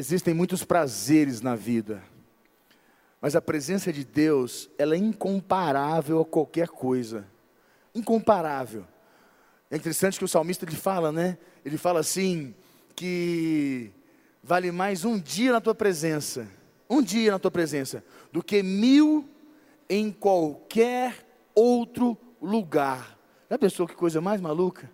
existem muitos prazeres na vida, mas a presença de Deus, ela é incomparável a qualquer coisa. Incomparável. É interessante que o salmista ele fala, né? Ele fala assim que vale mais um dia na tua presença, um dia na tua presença, do que mil em qualquer outro lugar. Já pensou que coisa mais maluca?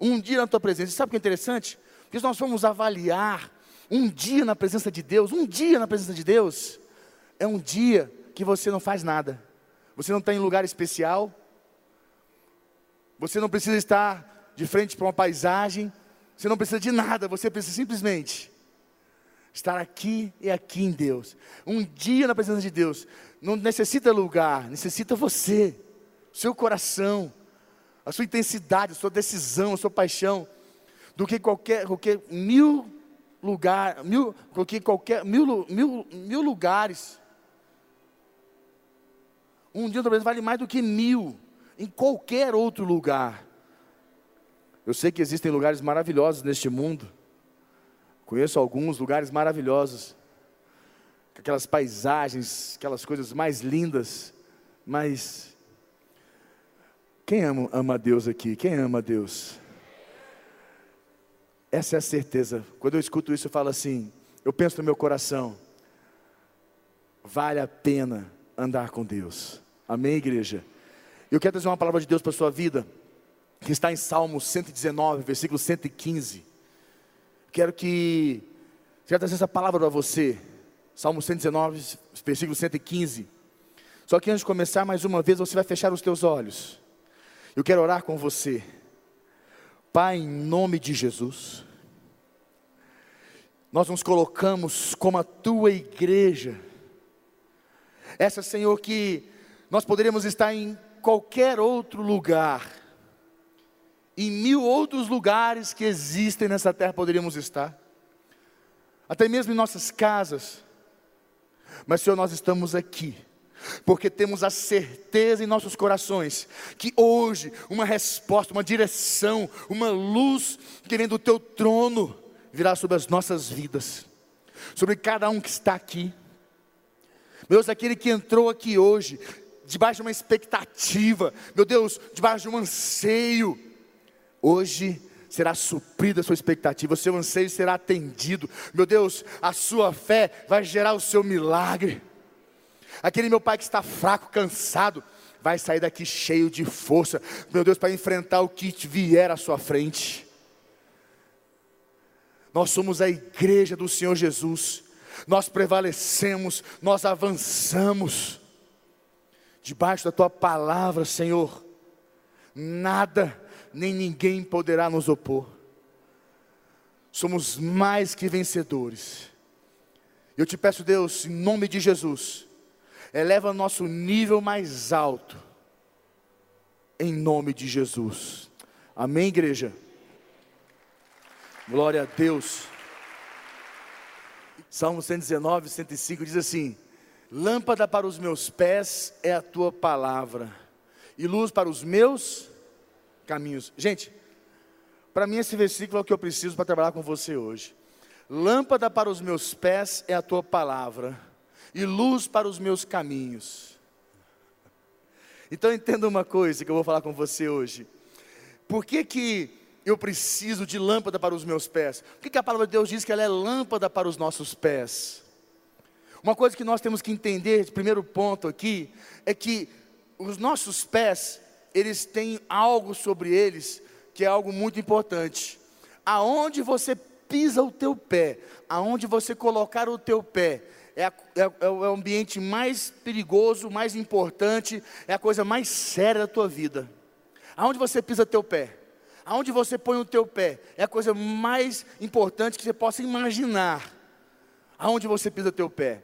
Um dia na tua presença. sabe o que é interessante? Porque se nós formos avaliar um dia na presença de Deus, um dia na presença de Deus, é um dia que você não faz nada. Você não está em lugar especial. Você não precisa estar de frente para uma paisagem. Você não precisa de nada. Você precisa simplesmente estar aqui e aqui em Deus. Um dia na presença de Deus. Não necessita lugar, necessita você, seu coração, a sua intensidade, a sua decisão, a sua paixão, do que qualquer, qualquer mil lugar, mil, do que qualquer mil, mil, mil lugares. Um dia talvez vale mais do que mil em qualquer outro lugar. Eu sei que existem lugares maravilhosos neste mundo. Conheço alguns lugares maravilhosos. Aquelas paisagens, aquelas coisas mais lindas. Mas quem ama, ama Deus aqui? Quem ama Deus? Essa é a certeza. Quando eu escuto isso, eu falo assim: eu penso no meu coração, vale a pena andar com Deus. Amém, igreja? Eu quero trazer uma palavra de Deus para a sua vida, que está em Salmo 119, versículo 115. Quero que, quero trazer essa palavra para você. Salmo 119, versículo 115. Só que antes de começar, mais uma vez, você vai fechar os teus olhos. Eu quero orar com você. Pai, em nome de Jesus, nós nos colocamos como a tua igreja. Essa, Senhor, que nós poderíamos estar em qualquer outro lugar, em mil outros lugares que existem nessa terra poderíamos estar, até mesmo em nossas casas, mas, Senhor, nós estamos aqui porque temos a certeza em nossos corações que hoje uma resposta, uma direção, uma luz que vem do teu trono virá sobre as nossas vidas, sobre cada um que está aqui. Meu Deus, aquele que entrou aqui hoje, debaixo de uma expectativa, meu Deus, debaixo de um anseio, hoje será suprida a sua expectativa, o seu anseio será atendido, meu Deus, a sua fé vai gerar o seu milagre. Aquele meu pai que está fraco, cansado, vai sair daqui cheio de força, meu Deus, para enfrentar o que vier à sua frente. Nós somos a igreja do Senhor Jesus, nós prevalecemos, nós avançamos, debaixo da tua palavra, Senhor, nada nem ninguém poderá nos opor, somos mais que vencedores. Eu te peço, Deus, em nome de Jesus, eleva nosso nível mais alto, em nome de Jesus. Amém, igreja? Glória a Deus. Salmo 119, 105 diz assim: Lâmpada para os meus pés é a tua palavra, e luz para os meus caminhos. Gente, para mim esse versículo é o que eu preciso para trabalhar com você hoje. Lâmpada para os meus pés é a tua palavra, e luz para os meus caminhos. Então entenda uma coisa que eu vou falar com você hoje. Por que que eu preciso de lâmpada para os meus pés? Por que, que a palavra de Deus diz que ela é lâmpada para os nossos pés? Uma coisa que nós temos que entender, primeiro ponto aqui, é que os nossos pés, eles têm algo sobre eles que é algo muito importante. Aonde você pisa o teu pé, aonde você colocar o teu pé, é, a, é, é, o ambiente mais perigoso, mais importante, é a coisa mais séria da tua vida. Aonde você pisa teu pé, aonde você põe o teu pé, é a coisa mais importante que você possa imaginar. Aonde você pisa teu pé.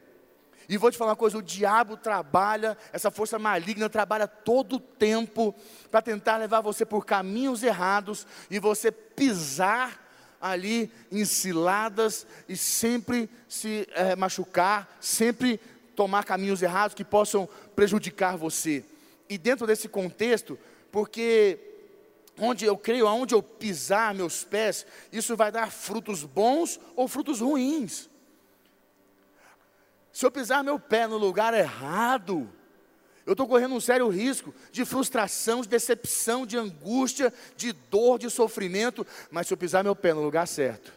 E vou te falar uma coisa: o diabo trabalha, essa força maligna trabalha todo o tempo para tentar levar você por caminhos errados e você pisar ali em ciladas e sempre se é, machucar, sempre tomar caminhos errados que possam prejudicar você. E dentro desse contexto, porque onde eu creio, aonde eu pisar meus pés, isso vai dar frutos bons ou frutos ruins. Se eu pisar meu pé no lugar errado, eu estou correndo um sério risco de frustração, de decepção, de angústia, de dor, de sofrimento. Mas se eu pisar meu pé no lugar certo,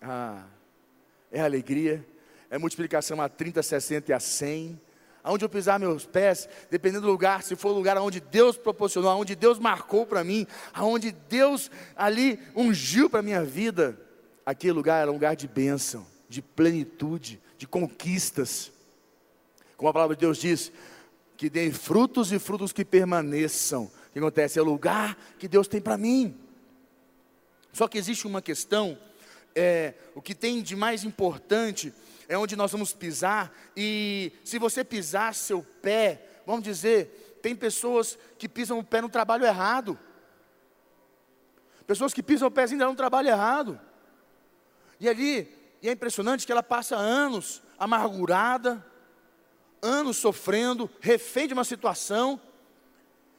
ah, é alegria, é multiplicação a 30, 60 e a 100. Aonde eu pisar meus pés, dependendo do lugar, se for o lugar onde Deus proporcionou, aonde Deus marcou para mim, aonde Deus ali ungiu para a minha vida, aquele lugar era um lugar de bênção, de plenitude, de conquistas. Como a palavra de Deus diz, que dê frutos e frutos que permaneçam. O que acontece? É o lugar que Deus tem para mim. Só que existe uma questão, é, o que tem de mais importante é onde nós vamos pisar, e se você pisar seu pé, vamos dizer, tem pessoas que pisam o pé no trabalho errado. Pessoas que pisam o pezinho no trabalho errado. E ali, e é impressionante que ela passa anos amargurada, anos sofrendo, refém de uma situação,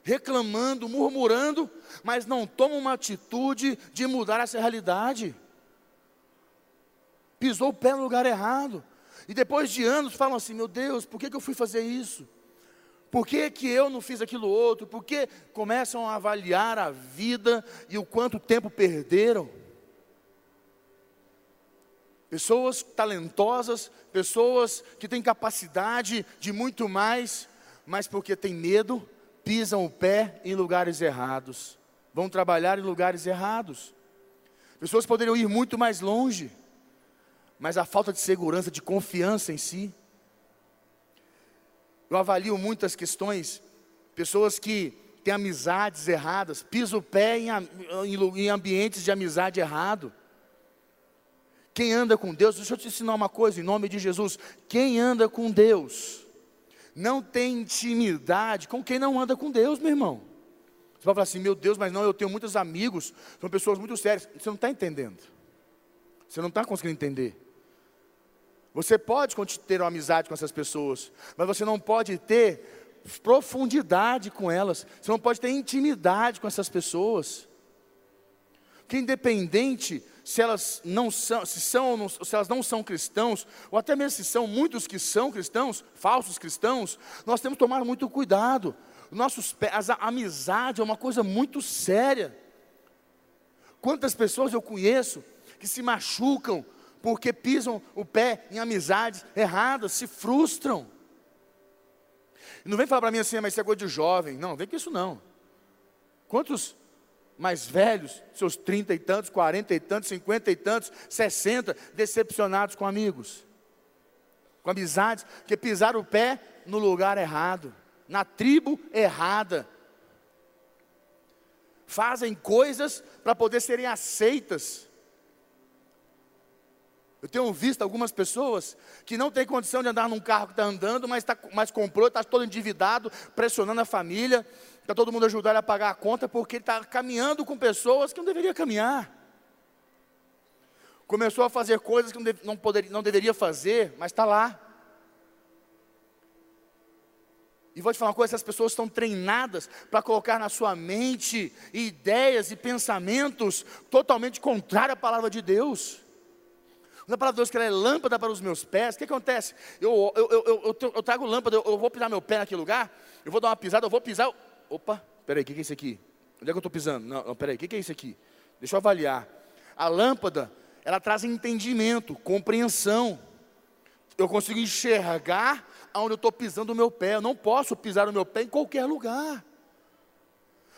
reclamando, murmurando, mas não toma uma atitude de mudar essa realidade. Pisou o pé no lugar errado. E depois de anos falam assim: meu Deus, por que, que eu fui fazer isso? Por que, que eu não fiz aquilo outro? Por que começam a avaliar a vida e o quanto tempo perderam? Pessoas talentosas, pessoas que têm capacidade de muito mais, mas porque têm medo, pisam o pé em lugares errados, vão trabalhar em lugares errados. Pessoas poderiam ir muito mais longe, mas a falta de segurança, de confiança em si. Eu avalio muitas questões, pessoas que têm amizades erradas, pisam o pé em, em, em ambientes de amizade errado quem anda com Deus, deixa eu te ensinar uma coisa em nome de Jesus. Quem anda com Deus não tem intimidade com quem não anda com Deus, meu irmão. Você vai falar assim, meu Deus, mas não, eu tenho muitos amigos, são pessoas muito sérias. Você não está entendendo. Você não está conseguindo entender. Você pode ter uma amizade com essas pessoas, mas você não pode ter profundidade com elas. Você não pode ter intimidade com essas pessoas. Que independente se elas não são, se são, se elas não são cristãos, ou até mesmo se são muitos que são cristãos, falsos cristãos, nós temos que tomar muito cuidado. Nossos a amizade é uma coisa muito séria. Quantas pessoas eu conheço que se machucam porque pisam o pé em amizades erradas, se frustram. Não vem falar para mim assim, ah, mas isso é coisa de jovem. Não, vem com isso não. Quantos mais velhos, seus trinta e tantos, quarenta e tantos, cinquenta e tantos, sessenta, decepcionados com amigos, com amizades, que pisaram o pé no lugar errado, na tribo errada. Fazem coisas para poder serem aceitas. Eu tenho visto algumas pessoas que não têm condição de andar num carro que está andando, mas, tá, mas comprou, está todo endividado, pressionando a família, para todo mundo ajudar ele a pagar a conta, porque ele está caminhando com pessoas que não deveria caminhar. Começou a fazer coisas que não, deve, não, poderia, não deveria fazer, mas está lá. E vou te falar uma coisa: essas pessoas estão treinadas para colocar na sua mente ideias e pensamentos totalmente contrários à palavra de Deus. Quando a palavra de Deus que ela é lâmpada para os meus pés, o que acontece? Eu, eu, eu, eu, eu trago lâmpada, eu, eu vou pisar meu pé naquele lugar, eu vou dar uma pisada, eu vou pisar, Opa, peraí, o que, que é isso aqui? Onde é que eu estou pisando? Não, não peraí, o que, que é isso aqui? Deixa eu avaliar. A lâmpada, ela traz entendimento, compreensão. Eu consigo enxergar aonde eu estou pisando o meu pé. Eu não posso pisar o meu pé em qualquer lugar.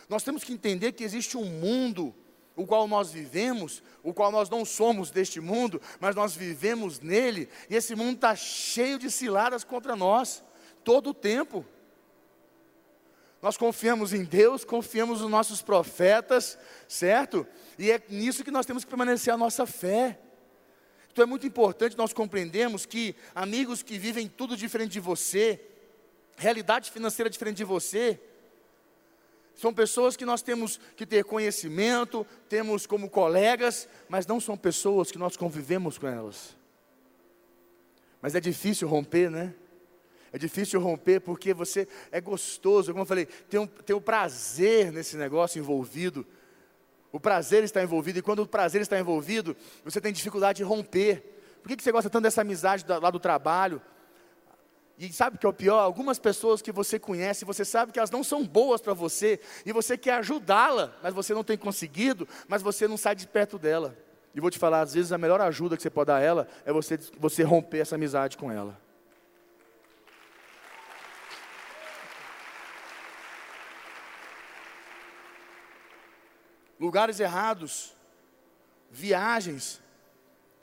Nós temos que entender que existe um mundo o qual nós vivemos, o qual nós não somos deste mundo, mas nós vivemos nele, e esse mundo está cheio de ciladas contra nós, todo o tempo. Nós confiamos em Deus, confiamos nos nossos profetas, certo? E é nisso que nós temos que permanecer a nossa fé. Então é muito importante nós compreendermos que amigos que vivem tudo diferente de você, realidade financeira diferente de você, são pessoas que nós temos que ter conhecimento, temos como colegas, mas não são pessoas que nós convivemos com elas. Mas é difícil romper, né? É difícil romper porque você é gostoso, como eu falei, tem um, tem um prazer nesse negócio envolvido. O prazer está envolvido, e quando o prazer está envolvido, você tem dificuldade de romper. Por que, que você gosta tanto dessa amizade lá do trabalho? E sabe o que é o pior? Algumas pessoas que você conhece, você sabe que elas não são boas para você, e você quer ajudá-la, mas você não tem conseguido, mas você não sai de perto dela. E vou te falar, às vezes a melhor ajuda que você pode dar a ela é você, você romper essa amizade com ela. Lugares errados, viagens.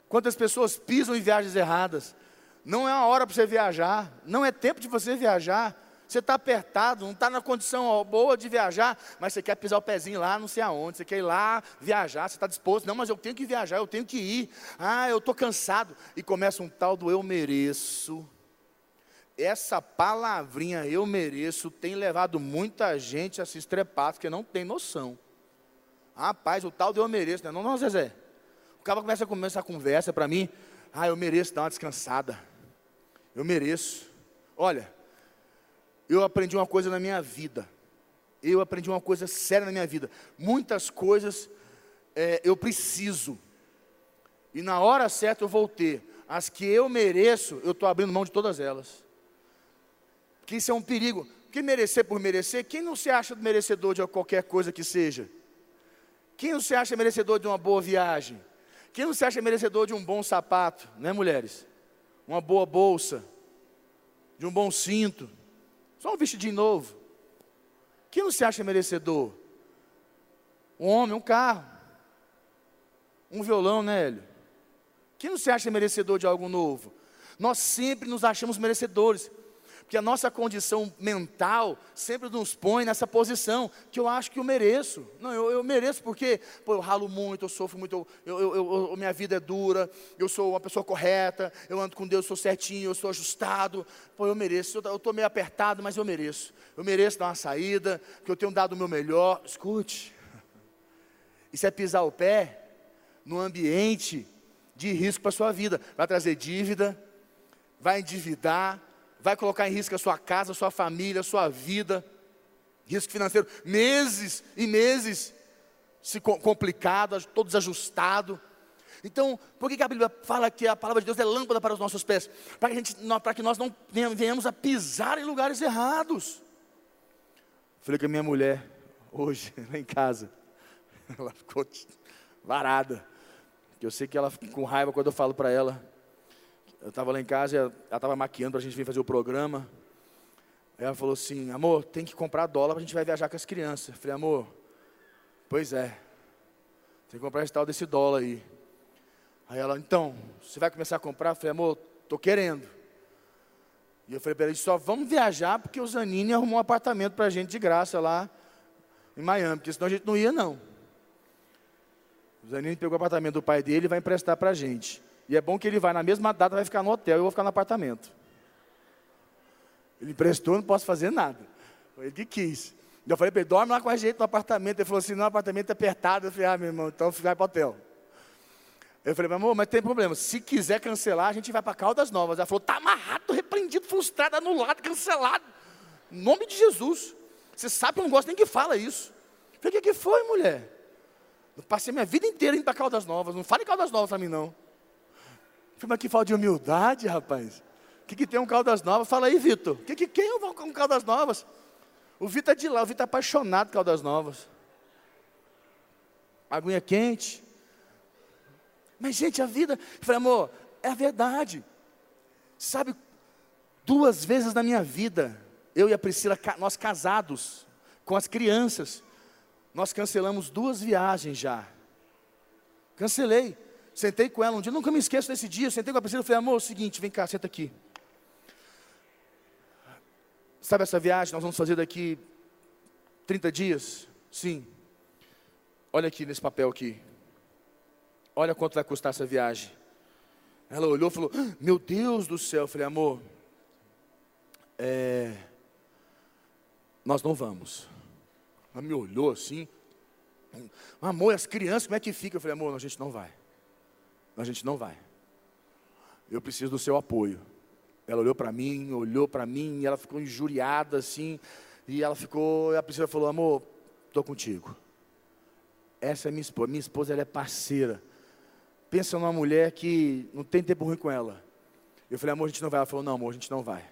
Quantas pessoas pisam em viagens erradas? Não é uma hora para você viajar, não é tempo de você viajar. Você está apertado, não está na condição boa de viajar, mas você quer pisar o pezinho lá, não sei aonde, você quer ir lá viajar, você está disposto, não, mas eu tenho que viajar, eu tenho que ir. Ah, eu estou cansado. E começa um tal do eu mereço. Essa palavrinha eu mereço tem levado muita gente a se estrepar, porque não tem noção. Rapaz, o tal do eu mereço, né? não, não, Zezé. O cara começa a começar a conversa para mim, ah, eu mereço dar uma descansada. Eu mereço. Olha, eu aprendi uma coisa na minha vida. Eu aprendi uma coisa séria na minha vida. Muitas coisas é, eu preciso. E na hora certa eu vou ter. As que eu mereço, eu estou abrindo mão de todas elas. Porque isso é um perigo. Porque merecer por merecer, quem não se acha merecedor de qualquer coisa que seja? Quem não se acha merecedor de uma boa viagem? Quem não se acha merecedor de um bom sapato, né, mulheres? Uma boa bolsa, de um bom cinto, só um vestidinho novo. Quem não se acha merecedor? Um homem, um carro, um violão, né, Hélio? Quem não se acha merecedor de algo novo? Nós sempre nos achamos merecedores. Porque a nossa condição mental sempre nos põe nessa posição que eu acho que eu mereço. Não, eu, eu mereço porque pô, eu ralo muito, eu sofro muito, eu, eu, eu, minha vida é dura, eu sou uma pessoa correta, eu ando com Deus, sou certinho, eu sou ajustado. Pô, eu mereço, eu estou meio apertado, mas eu mereço. Eu mereço dar uma saída, que eu tenho dado o meu melhor. Escute, isso é pisar o pé no ambiente de risco para a sua vida. Vai trazer dívida, vai endividar, vai colocar em risco a sua casa, a sua família, a sua vida, risco financeiro, meses e meses se complicado, todo desajustado. Então, por que a Bíblia fala que a palavra de Deus é lâmpada para os nossos pés? Para que, gente, para que nós não venhamos a pisar em lugares errados. Falei com a minha mulher, hoje, lá em casa, ela ficou varada. Eu sei que ela fica com raiva quando eu falo para ela, eu estava lá em casa, ela estava maquiando para a gente vir fazer o programa. Aí ela falou assim: amor, tem que comprar dólar para a gente vai viajar com as crianças. Eu falei, amor, pois é, tem que comprar esse tal desse dólar aí. Aí ela, então, você vai começar a comprar? Eu falei, amor, estou querendo. E eu falei para ela, só vamos viajar porque o Zanini arrumou um apartamento para a gente de graça lá em Miami, porque senão a gente não ia não. O Zanini pegou o apartamento do pai dele e vai emprestar para a gente. E é bom que ele vai na mesma data, vai ficar no hotel, eu vou ficar no apartamento. Ele emprestou, não posso fazer nada. Foi ele que quis. Eu falei para ele, dorme lá com a gente no apartamento. Ele falou assim, não, o apartamento é apertado. Eu falei, ah, meu irmão, então vai para o hotel. Eu falei, meu amor, mas tem problema. Se quiser cancelar, a gente vai para Caldas Novas. Ela falou, está amarrado, repreendido, frustrado, anulado, cancelado. Em nome de Jesus. Você sabe que eu não gosto nem que fala isso. Eu falei, o que, que foi, mulher? Eu passei minha vida inteira indo para Caldas Novas. Não fale Caldas Novas para mim, não. Mas que falta de humildade, rapaz. O que, que tem um Caldas Novas? Fala aí, Vitor. Que, que, quem vou com Caldas Novas? O Vitor é de lá, o Vitor é apaixonado por Caldas Novas. Aguinha quente. Mas, gente, a vida. Eu falei, amor, é a verdade. Sabe, duas vezes na minha vida, eu e a Priscila, nós casados, com as crianças, nós cancelamos duas viagens já. Cancelei. Sentei com ela um dia, nunca me esqueço desse dia. Sentei com a Priscila e falei, amor, é o seguinte, vem cá, senta aqui. Sabe essa viagem? Nós vamos fazer daqui 30 dias? Sim. Olha aqui nesse papel aqui. Olha quanto vai custar essa viagem. Ela olhou e falou: ah, Meu Deus do céu. Eu falei, amor, é, nós não vamos. Ela me olhou assim. Amor, as crianças, como é que fica? Eu falei, amor, a gente não vai a gente não vai. Eu preciso do seu apoio. Ela olhou para mim, olhou para mim, e ela ficou injuriada assim, e ela ficou, a Priscila falou, amor, estou contigo. Essa é minha esposa, minha esposa ela é parceira. Pensa numa mulher que não tem tempo ruim com ela. Eu falei, amor, a gente não vai. Ela falou, não, amor, a gente não vai.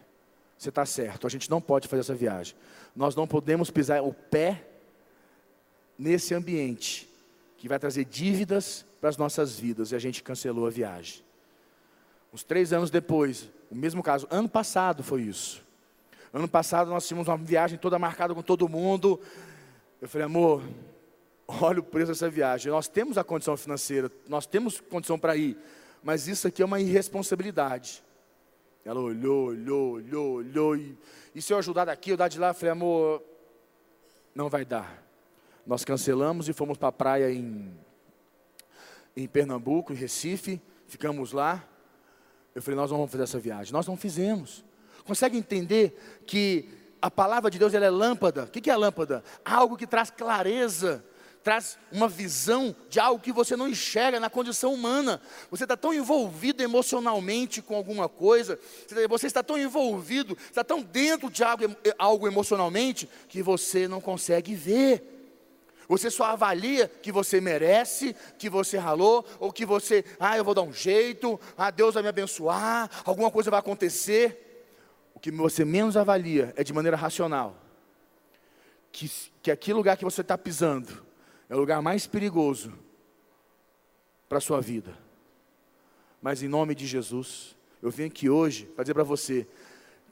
você está certo, a gente não pode fazer essa viagem. Nós não podemos pisar o pé nesse ambiente que vai trazer dívidas para as nossas vidas e a gente cancelou a viagem. Uns três anos depois, o mesmo caso, ano passado foi isso. Ano passado nós tínhamos uma viagem toda marcada com todo mundo. Eu falei, amor, olha o preço dessa viagem. Nós temos a condição financeira, nós temos condição para ir, mas isso aqui é uma irresponsabilidade. Ela olhou, olhou, olhou, olhou, e, e se eu ajudar daqui, eu dar de lá, eu falei, amor, não vai dar. Nós cancelamos e fomos para a praia em, em Pernambuco, em Recife, ficamos lá. Eu falei, nós não vamos fazer essa viagem. Nós não fizemos. Consegue entender que a palavra de Deus ela é lâmpada? O que é a lâmpada? Algo que traz clareza traz uma visão de algo que você não enxerga na condição humana. Você está tão envolvido emocionalmente com alguma coisa, você está tão envolvido, está tão dentro de algo, algo emocionalmente, que você não consegue ver. Você só avalia que você merece, que você ralou, ou que você, ah, eu vou dar um jeito, ah, Deus vai me abençoar, alguma coisa vai acontecer. O que você menos avalia é de maneira racional. Que, que aquele lugar que você está pisando, é o lugar mais perigoso para a sua vida. Mas em nome de Jesus, eu vim aqui hoje para dizer para você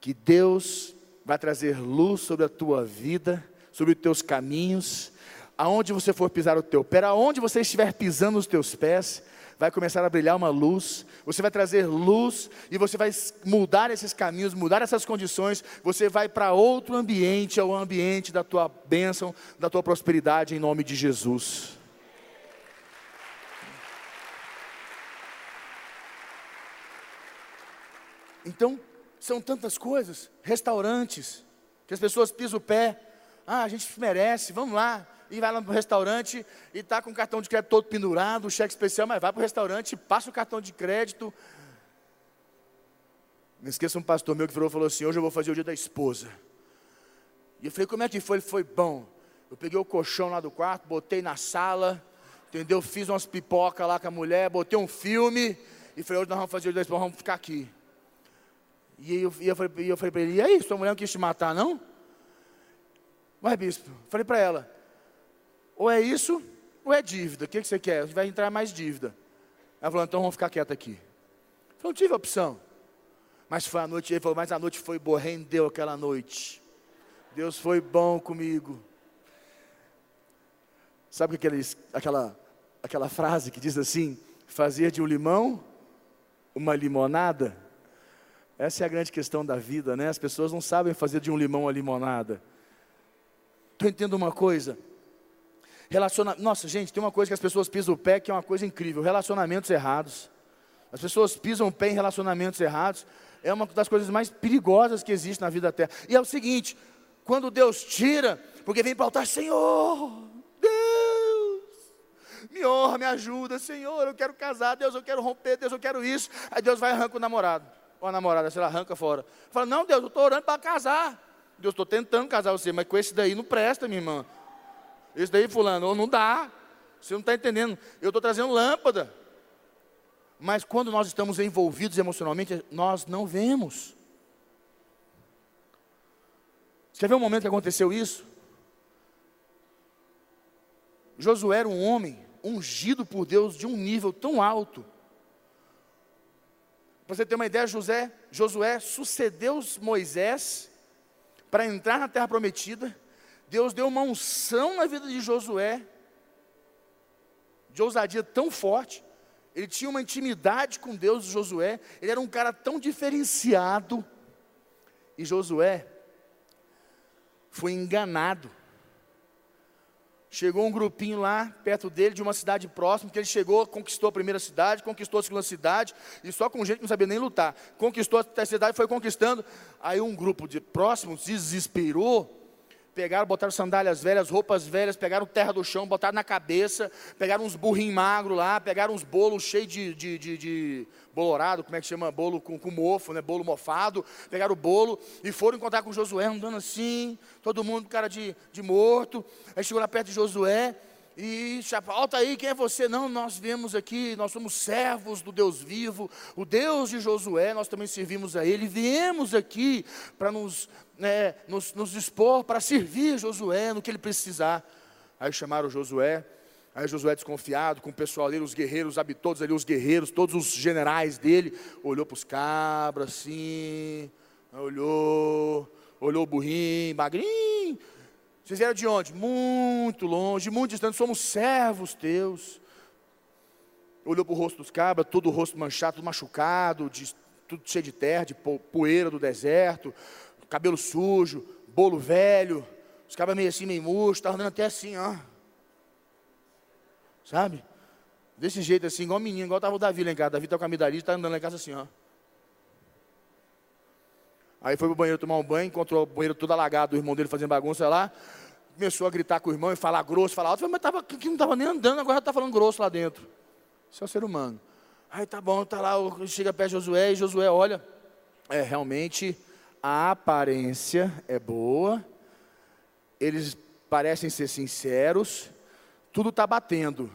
que Deus vai trazer luz sobre a tua vida, sobre os teus caminhos, aonde você for pisar o teu pé, aonde você estiver pisando os teus pés, vai começar a brilhar uma luz, você vai trazer luz e você vai mudar esses caminhos, mudar essas condições, você vai para outro ambiente, ao ambiente da tua bênção, da tua prosperidade, em nome de Jesus. Então, são tantas coisas, restaurantes, que as pessoas pisam o pé, ah, a gente merece, vamos lá, e vai lá para o restaurante e está com o cartão de crédito todo pendurado, o cheque especial, mas vai para o restaurante, passa o cartão de crédito. Não esqueça um pastor meu que virou e falou assim: hoje eu vou fazer o dia da esposa. E eu falei, como é que foi? Ele foi bom. Eu peguei o colchão lá do quarto, botei na sala, entendeu? Fiz umas pipoca lá com a mulher, botei um filme e falei, hoje nós vamos fazer o dia da esposa, vamos ficar aqui. E eu, e eu falei, eu falei para ele, e aí, sua mulher não quis te matar, não? Vai, bispo. Falei para ela, ou é isso, ou é dívida. O que, que você quer? Vai entrar mais dívida. Ela falou, então vamos ficar quieto aqui. Eu não tive opção. Mas foi a noite, ele falou, mas a noite foi boa, rendeu aquela noite. Deus foi bom comigo. Sabe aquele, aquela, aquela frase que diz assim: fazer de um limão uma limonada? Essa é a grande questão da vida, né? As pessoas não sabem fazer de um limão uma limonada. Tu entendo uma coisa? Relaciona... Nossa, gente, tem uma coisa que as pessoas pisam o pé que é uma coisa incrível: relacionamentos errados. As pessoas pisam o pé em relacionamentos errados. É uma das coisas mais perigosas que existe na vida da terra. E é o seguinte: quando Deus tira, porque vem altar, Senhor, Deus, me honra, me ajuda, Senhor, eu quero casar, Deus, eu quero romper, Deus, eu quero isso. Aí Deus vai e arranca o namorado, ou a namorada, sei lá, arranca fora. Fala, não, Deus, eu estou orando para casar. Deus, estou tentando casar você, mas com esse daí não presta, minha irmã. Isso daí, fulano, não dá. Você não está entendendo. Eu estou trazendo lâmpada. Mas quando nós estamos envolvidos emocionalmente, nós não vemos. Você ver um momento que aconteceu isso? Josué era um homem ungido por Deus de um nível tão alto. Para você ter uma ideia, José, Josué sucedeu Moisés para entrar na terra prometida Deus deu uma unção na vida de Josué, de ousadia tão forte. Ele tinha uma intimidade com Deus, Josué. Ele era um cara tão diferenciado. E Josué foi enganado. Chegou um grupinho lá perto dele, de uma cidade próxima, que ele chegou, conquistou a primeira cidade, conquistou a segunda cidade, e só com gente que não sabia nem lutar. Conquistou a terceira cidade, foi conquistando. Aí um grupo de próximos desesperou pegaram, botaram sandálias velhas, roupas velhas, pegaram terra do chão, botaram na cabeça, pegaram uns burrinhos magros lá, pegaram uns bolos cheios de, de, de, de bolorado, como é que chama? Bolo com, com mofo, né? Bolo mofado, pegaram o bolo e foram encontrar com Josué, andando assim, todo mundo cara de, de morto. Aí chegou lá perto de Josué, E volta aí, quem é você? Não, nós viemos aqui, nós somos servos do Deus vivo, o Deus de Josué, nós também servimos a Ele. Viemos aqui para nos, né, nos, nos dispor para servir Josué no que ele precisar. Aí chamaram Josué, aí Josué desconfiado, com o pessoal ali, os guerreiros, todos ali, os guerreiros, todos os generais dele, olhou para os cabras assim, olhou, olhou o burrinho, magrinho, vocês vieram de onde? Muito longe, muito distante, somos servos teus. Olhou para o rosto dos cabras, todo o rosto manchado, tudo machucado, de, tudo cheio de terra, de poeira do deserto, cabelo sujo, bolo velho, os cabras meio assim, meio murcho, estavam andando até assim, ó. Sabe? Desse jeito assim, igual menino, igual estava o Davi lá em casa. Davi está com a amidalite, está andando lá em casa assim, ó. Aí foi para o banheiro tomar um banho, encontrou o banheiro todo alagado, o irmão dele fazendo bagunça lá. Começou a gritar com o irmão e falar grosso, falar alto. Mas tava, que não estava nem andando, agora está falando grosso lá dentro. Isso é o ser humano. Aí tá bom, tá lá, chega perto de Josué e Josué olha. É, realmente a aparência é boa, eles parecem ser sinceros, tudo está batendo.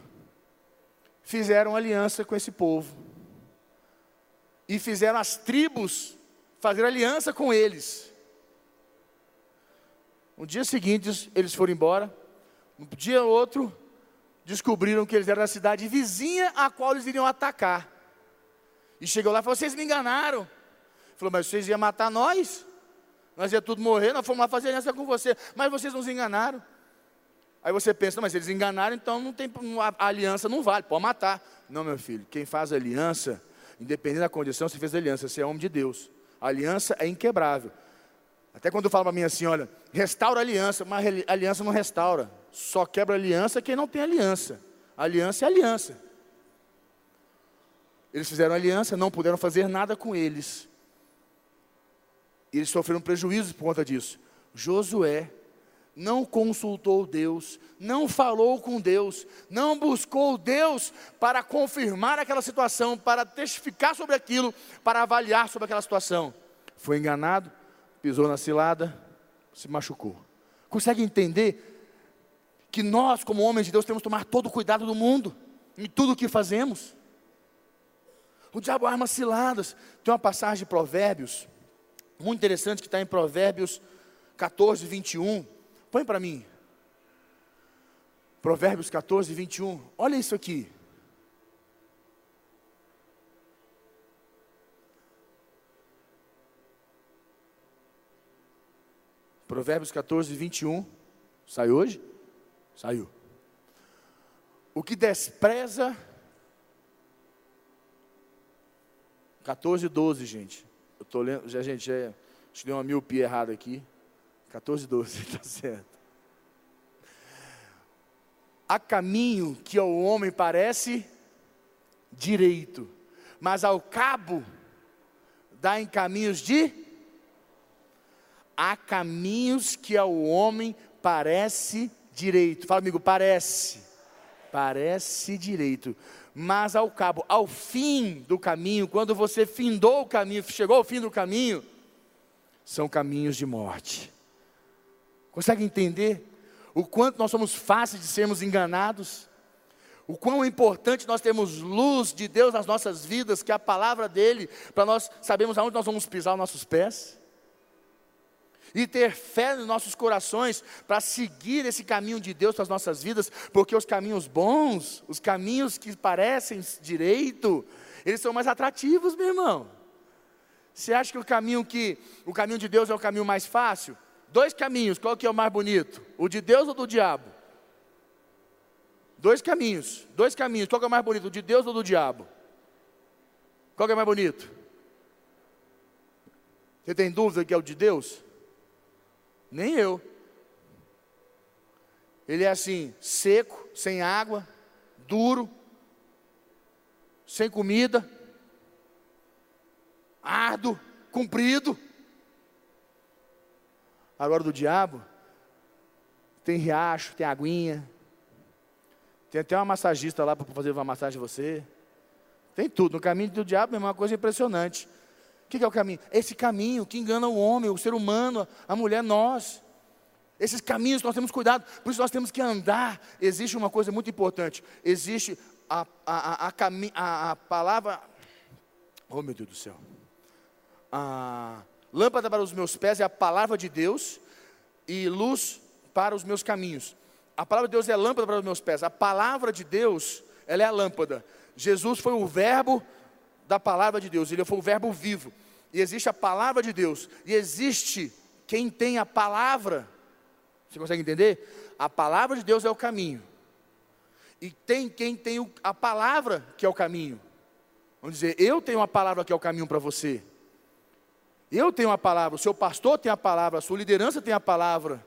Fizeram aliança com esse povo. E fizeram as tribos fazer aliança com eles. No dia seguinte, eles foram embora. No dia outro, descobriram que eles eram da cidade vizinha a qual eles iriam atacar. E chegou lá e falou: Vocês me enganaram. Falou, mas vocês iam matar nós? Nós ia tudo morrer, nós fomos lá fazer aliança com você. Mas vocês nos enganaram. Aí você pensa, mas eles enganaram, então não tem, a aliança não vale, pode matar. Não, meu filho, quem faz aliança, independente da condição, você fez aliança, você é homem de Deus. A aliança é inquebrável. Até quando fala para mim assim, olha, restaura a aliança, mas a aliança não restaura. Só quebra aliança quem não tem aliança. aliança é aliança. Eles fizeram aliança, não puderam fazer nada com eles. E eles sofreram prejuízos por conta disso. Josué não consultou Deus, não falou com Deus, não buscou Deus para confirmar aquela situação, para testificar sobre aquilo, para avaliar sobre aquela situação. Foi enganado, pisou na cilada, se machucou. Consegue entender que nós, como homens de Deus, temos que tomar todo o cuidado do mundo em tudo o que fazemos? O diabo arma ciladas. Tem uma passagem de Provérbios, muito interessante, que está em Provérbios 14, 21 Põe para mim. Provérbios 14, 21. Olha isso aqui. Provérbios 14, 21. Sai hoje? Saiu. O que despreza. 14, 12, gente. Eu estou lendo. Já, gente, já, acho que deu uma miopia errada aqui. 14, 12, está certo. Há caminho que ao homem parece direito, mas ao cabo dá em caminhos de. Há caminhos que ao homem parece direito. Fala, amigo, parece. Parece direito. Mas ao cabo, ao fim do caminho, quando você findou o caminho, chegou ao fim do caminho, são caminhos de morte. Consegue entender o quanto nós somos fáceis de sermos enganados? O quão é importante nós termos luz de Deus nas nossas vidas, que é a palavra dele, para nós sabermos aonde nós vamos pisar os nossos pés? E ter fé nos nossos corações para seguir esse caminho de Deus para as nossas vidas, porque os caminhos bons, os caminhos que parecem direito, eles são mais atrativos, meu irmão. Você acha que o caminho que o caminho de Deus é o caminho mais fácil? Dois caminhos, qual que é o mais bonito? O de Deus ou do diabo? Dois caminhos, dois caminhos, qual que é o mais bonito? O de Deus ou do diabo? Qual que é mais bonito? Você tem dúvida que é o de Deus? Nem eu. Ele é assim, seco, sem água, duro, sem comida, árduo, comprido. Agora do diabo, tem riacho, tem aguinha, tem até uma massagista lá para fazer uma massagem em você. Tem tudo. No caminho do diabo é uma coisa impressionante. O que é o caminho? Esse caminho que engana o homem, o ser humano, a mulher, nós. Esses caminhos nós temos cuidado, por isso nós temos que andar. Existe uma coisa muito importante: existe a, a, a, a, palavra. Oh meu Deus do céu. A lâmpada para os meus pés é a palavra de Deus, e luz para os meus caminhos. A palavra de Deus é a lâmpada para os meus pés. A palavra de Deus, ela é a lâmpada. Jesus foi o verbo da palavra de Deus, ele foi o verbo vivo. E existe a palavra de Deus, e existe quem tem a palavra. Você consegue entender? A palavra de Deus é o caminho. E tem quem tem a palavra que é o caminho. Vamos dizer, eu tenho a palavra que é o caminho para você. Eu tenho a palavra, o seu pastor tem a palavra, a sua liderança tem a palavra.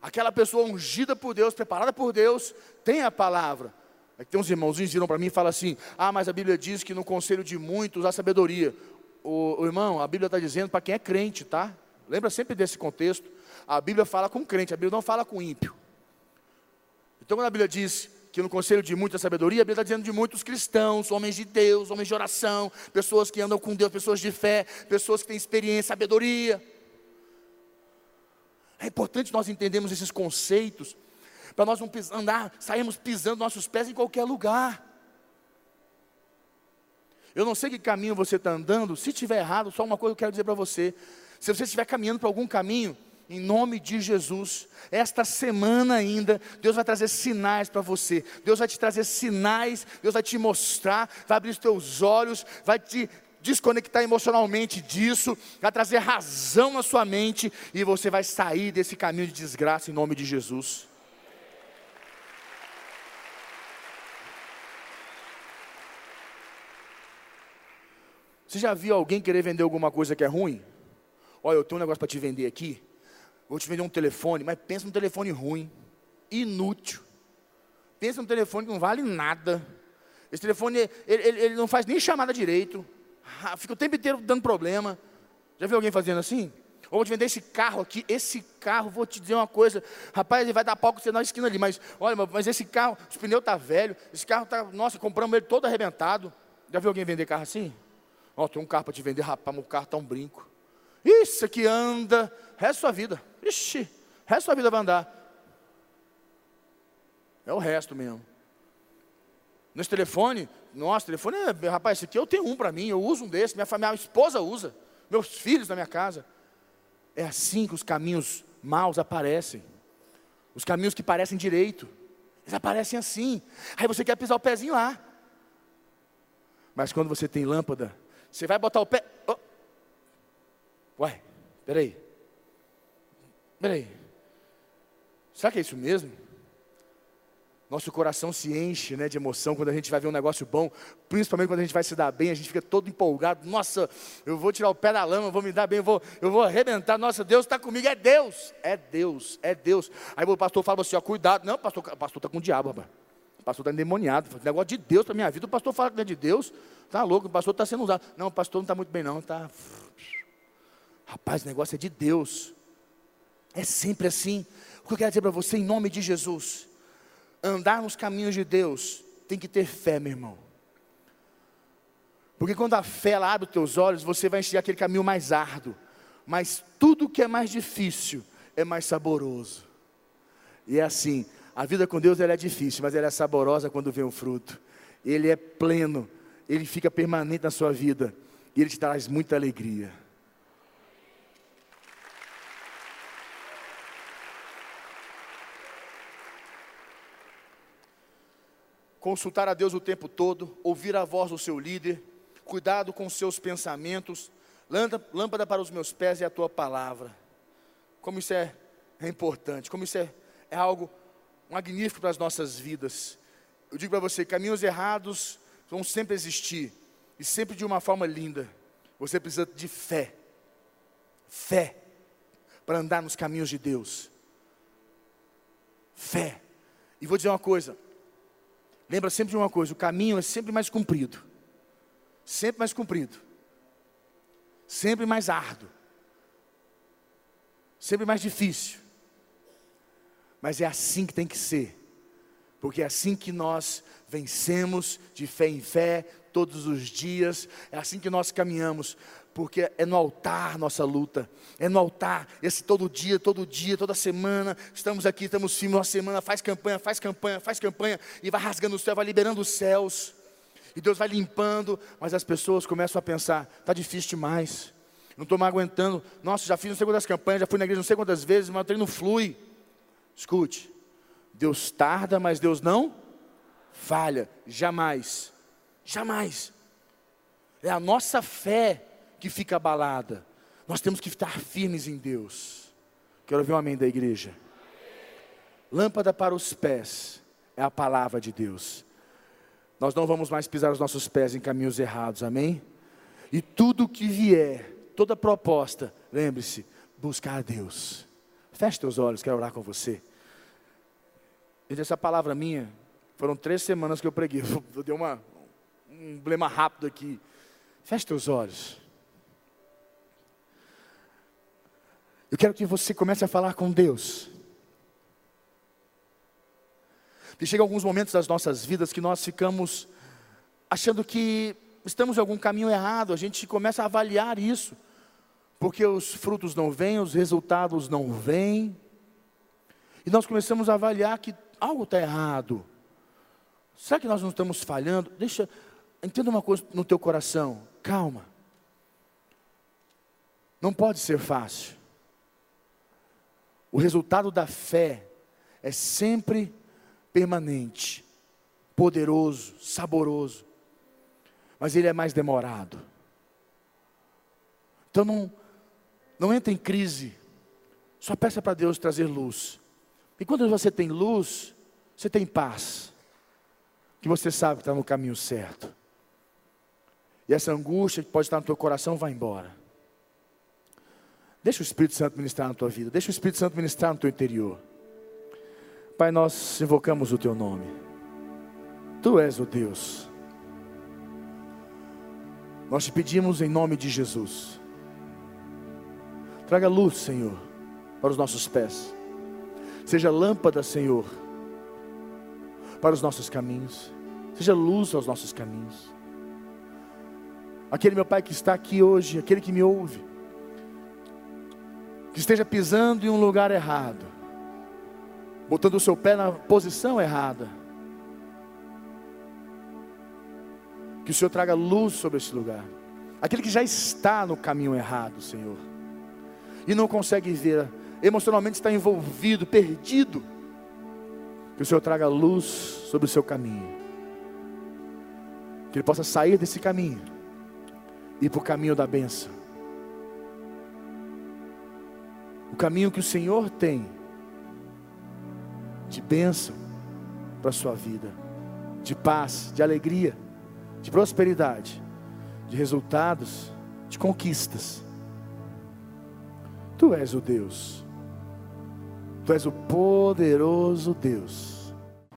Aquela pessoa ungida por Deus, preparada por Deus, tem a palavra. Aí tem uns irmãozinhos que viram para mim e falam assim: Ah, mas a Bíblia diz que no conselho de muitos há sabedoria. O, o irmão, a Bíblia está dizendo para quem é crente, tá? Lembra sempre desse contexto. A Bíblia fala com crente, a Bíblia não fala com ímpio. Então, quando a Bíblia diz que no conselho de muita sabedoria, a Bíblia está dizendo de muitos cristãos, homens de Deus, homens de oração, pessoas que andam com Deus, pessoas de fé, pessoas que têm experiência, sabedoria. É importante nós entendermos esses conceitos, para nós não andar, sairmos pisando nossos pés em qualquer lugar. Eu não sei que caminho você está andando, se tiver errado, só uma coisa eu quero dizer para você: se você estiver caminhando para algum caminho, em nome de Jesus, esta semana ainda, Deus vai trazer sinais para você, Deus vai te trazer sinais, Deus vai te mostrar, vai abrir os teus olhos, vai te desconectar emocionalmente disso, vai trazer razão na sua mente e você vai sair desse caminho de desgraça em nome de Jesus. Você já viu alguém querer vender alguma coisa que é ruim? Olha, eu tenho um negócio para te vender aqui. Vou te vender um telefone, mas pensa num telefone ruim, inútil. Pensa num telefone que não vale nada. Esse telefone, ele, ele, ele não faz nem chamada direito. Ah, fica o tempo inteiro dando problema. Já viu alguém fazendo assim? Ou vou te vender esse carro aqui, esse carro, vou te dizer uma coisa, rapaz, ele vai dar pau com você na esquina ali, mas olha, mas esse carro, os pneus tá velho, esse carro tá, nossa, compramos ele todo arrebentado. Já viu alguém vender carro assim? Ó, oh, tem um carro para te vender, rapaz, meu carro tá um brinco. Isso aqui anda, resto da sua vida. Ixi, resto da sua vida vai andar. É o resto mesmo. Nesse telefone, nossa, telefone é, rapaz, esse aqui eu tenho um para mim, eu uso um desse, minha, minha esposa usa, meus filhos na minha casa. É assim que os caminhos maus aparecem. Os caminhos que parecem direito. Eles aparecem assim. Aí você quer pisar o pezinho lá. Mas quando você tem lâmpada, você vai botar o pé. Oh. Ué, peraí. Peraí. Será que é isso mesmo? Nosso coração se enche né, de emoção quando a gente vai ver um negócio bom, principalmente quando a gente vai se dar bem, a gente fica todo empolgado. Nossa, eu vou tirar o pé da lama, eu vou me dar bem, eu vou, eu vou arrebentar. Nossa, Deus está comigo, é Deus, é Deus, é Deus. Aí o pastor fala assim: ó, cuidado. Não, pastor, pastor está com o diabo, rapaz. Pastor está endemoniado. Negócio de Deus para minha vida. O pastor fala que não é de Deus, está louco, o pastor está sendo usado. Não, o pastor não está muito bem, não. Tá... Rapaz, o negócio é de Deus. É sempre assim. O que eu quero dizer para você, em nome de Jesus andar nos caminhos de Deus, tem que ter fé, meu irmão. Porque quando a fé ela abre os teus olhos, você vai enxergar aquele caminho mais árduo. Mas tudo que é mais difícil é mais saboroso. E é assim, a vida com Deus ela é difícil, mas ela é saborosa quando vem o fruto. Ele é pleno, ele fica permanente na sua vida e ele te traz muita alegria. consultar a Deus o tempo todo, ouvir a voz do seu líder, cuidado com os seus pensamentos, lâmpada para os meus pés e a tua palavra. Como isso é, é importante, como isso é, é algo magnífico para as nossas vidas. Eu digo para você: caminhos errados vão sempre existir, e sempre de uma forma linda. Você precisa de fé, fé, para andar nos caminhos de Deus. Fé. E vou dizer uma coisa: Lembra sempre de uma coisa: o caminho é sempre mais comprido, sempre mais comprido, sempre mais árduo, sempre mais difícil. Mas é assim que tem que ser, porque é assim que nós vencemos de fé em fé, todos os dias. É assim que nós caminhamos, porque é no altar nossa luta, é no altar, esse todo dia, todo dia, toda semana, estamos aqui, estamos firmes, uma semana, faz campanha, faz campanha, faz campanha, e vai rasgando o céu, vai liberando os céus, e Deus vai limpando, mas as pessoas começam a pensar, está difícil demais, não estou mais aguentando, nossa, já fiz não sei quantas campanhas, já fui na igreja não sei quantas vezes, mas o treino flui. Escute, Deus tarda, mas Deus não falha, jamais, jamais. É a nossa fé que fica abalada. Nós temos que estar firmes em Deus. Quero ouvir um amém da igreja. Lâmpada para os pés é a palavra de Deus. Nós não vamos mais pisar os nossos pés em caminhos errados, amém? E tudo que vier, toda proposta, lembre-se, buscar a Deus. Feche teus olhos, quero orar com você. Gente, essa palavra minha, foram três semanas que eu preguei. Eu dei uma, um blema rápido aqui. Feche teus olhos. Eu quero que você comece a falar com Deus. E chega alguns momentos das nossas vidas que nós ficamos achando que estamos em algum caminho errado, a gente começa a avaliar isso, porque os frutos não vêm, os resultados não vêm, e nós começamos a avaliar que algo está errado. Será que nós não estamos falhando? Deixa, entenda uma coisa no teu coração, calma. Não pode ser fácil. O resultado da fé é sempre permanente, poderoso, saboroso, mas ele é mais demorado. Então não, não entre em crise, só peça para Deus trazer luz. E quando você tem luz, você tem paz, que você sabe que está no caminho certo. E essa angústia que pode estar no teu coração vai embora. Deixa o Espírito Santo ministrar na tua vida. Deixa o Espírito Santo ministrar no teu interior. Pai, nós invocamos o teu nome. Tu és o Deus. Nós te pedimos em nome de Jesus. Traga luz, Senhor, para os nossos pés. Seja lâmpada, Senhor, para os nossos caminhos. Seja luz aos nossos caminhos. Aquele meu Pai que está aqui hoje, aquele que me ouve, que esteja pisando em um lugar errado, botando o seu pé na posição errada. Que o Senhor traga luz sobre esse lugar. Aquele que já está no caminho errado, Senhor, e não consegue ver, emocionalmente está envolvido, perdido. Que o Senhor traga luz sobre o seu caminho. Que ele possa sair desse caminho e ir para o caminho da bênção. O caminho que o Senhor tem de bênção para a sua vida, de paz, de alegria, de prosperidade, de resultados, de conquistas. Tu és o Deus, Tu és o poderoso Deus.